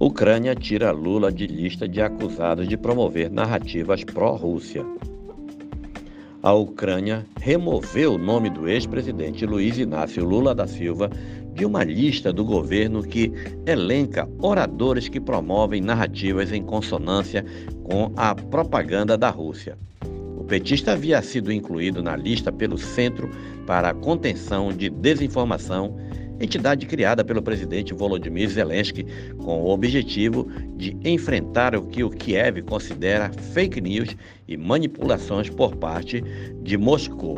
Ucrânia tira Lula de lista de acusados de promover narrativas pró-Rússia. A Ucrânia removeu o nome do ex-presidente Luiz Inácio Lula da Silva de uma lista do governo que elenca oradores que promovem narrativas em consonância com a propaganda da Rússia. O petista havia sido incluído na lista pelo Centro para a Contenção de Desinformação entidade criada pelo presidente Volodymyr Zelensky com o objetivo de enfrentar o que o Kiev considera fake news e manipulações por parte de Moscou.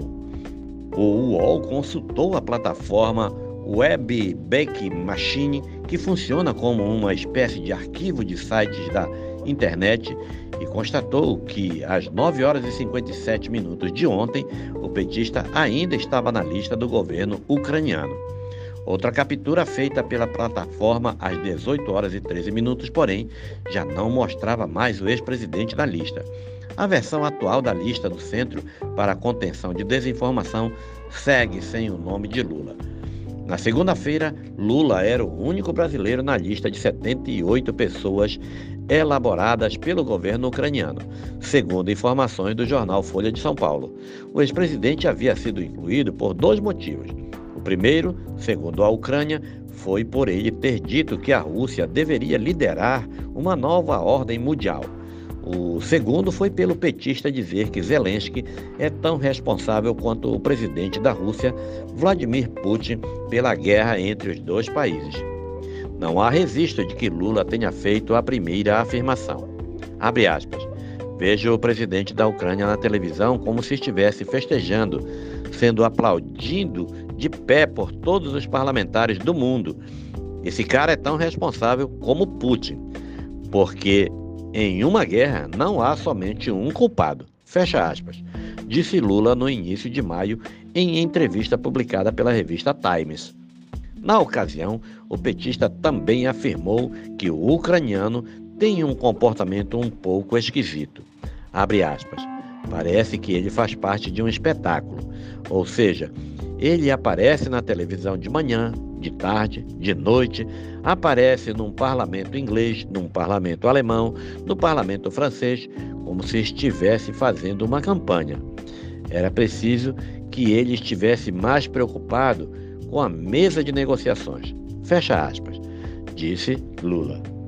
O UOL consultou a plataforma Web Back Machine, que funciona como uma espécie de arquivo de sites da internet, e constatou que às 9 horas e 57 minutos de ontem, o petista ainda estava na lista do governo ucraniano. Outra captura feita pela plataforma às 18 horas e 13 minutos, porém, já não mostrava mais o ex-presidente na lista. A versão atual da lista do Centro para a Contenção de Desinformação segue sem o nome de Lula. Na segunda-feira, Lula era o único brasileiro na lista de 78 pessoas elaboradas pelo governo ucraniano, segundo informações do jornal Folha de São Paulo. O ex-presidente havia sido incluído por dois motivos. O primeiro, segundo a Ucrânia, foi por ele ter dito que a Rússia deveria liderar uma nova ordem mundial. O segundo foi pelo petista dizer que Zelensky é tão responsável quanto o presidente da Rússia, Vladimir Putin, pela guerra entre os dois países. Não há registro de que Lula tenha feito a primeira afirmação. Abre aspas. Vejo o presidente da Ucrânia na televisão como se estivesse festejando, sendo aplaudido de pé por todos os parlamentares do mundo. Esse cara é tão responsável como Putin, porque em uma guerra não há somente um culpado. Fecha aspas. Disse Lula no início de maio em entrevista publicada pela revista Times. Na ocasião, o petista também afirmou que o ucraniano tem um comportamento um pouco esquisito. Abre aspas. Parece que ele faz parte de um espetáculo, ou seja, ele aparece na televisão de manhã, de tarde, de noite, aparece num parlamento inglês, num parlamento alemão, no parlamento francês, como se estivesse fazendo uma campanha. Era preciso que ele estivesse mais preocupado com a mesa de negociações. Fecha aspas, disse Lula.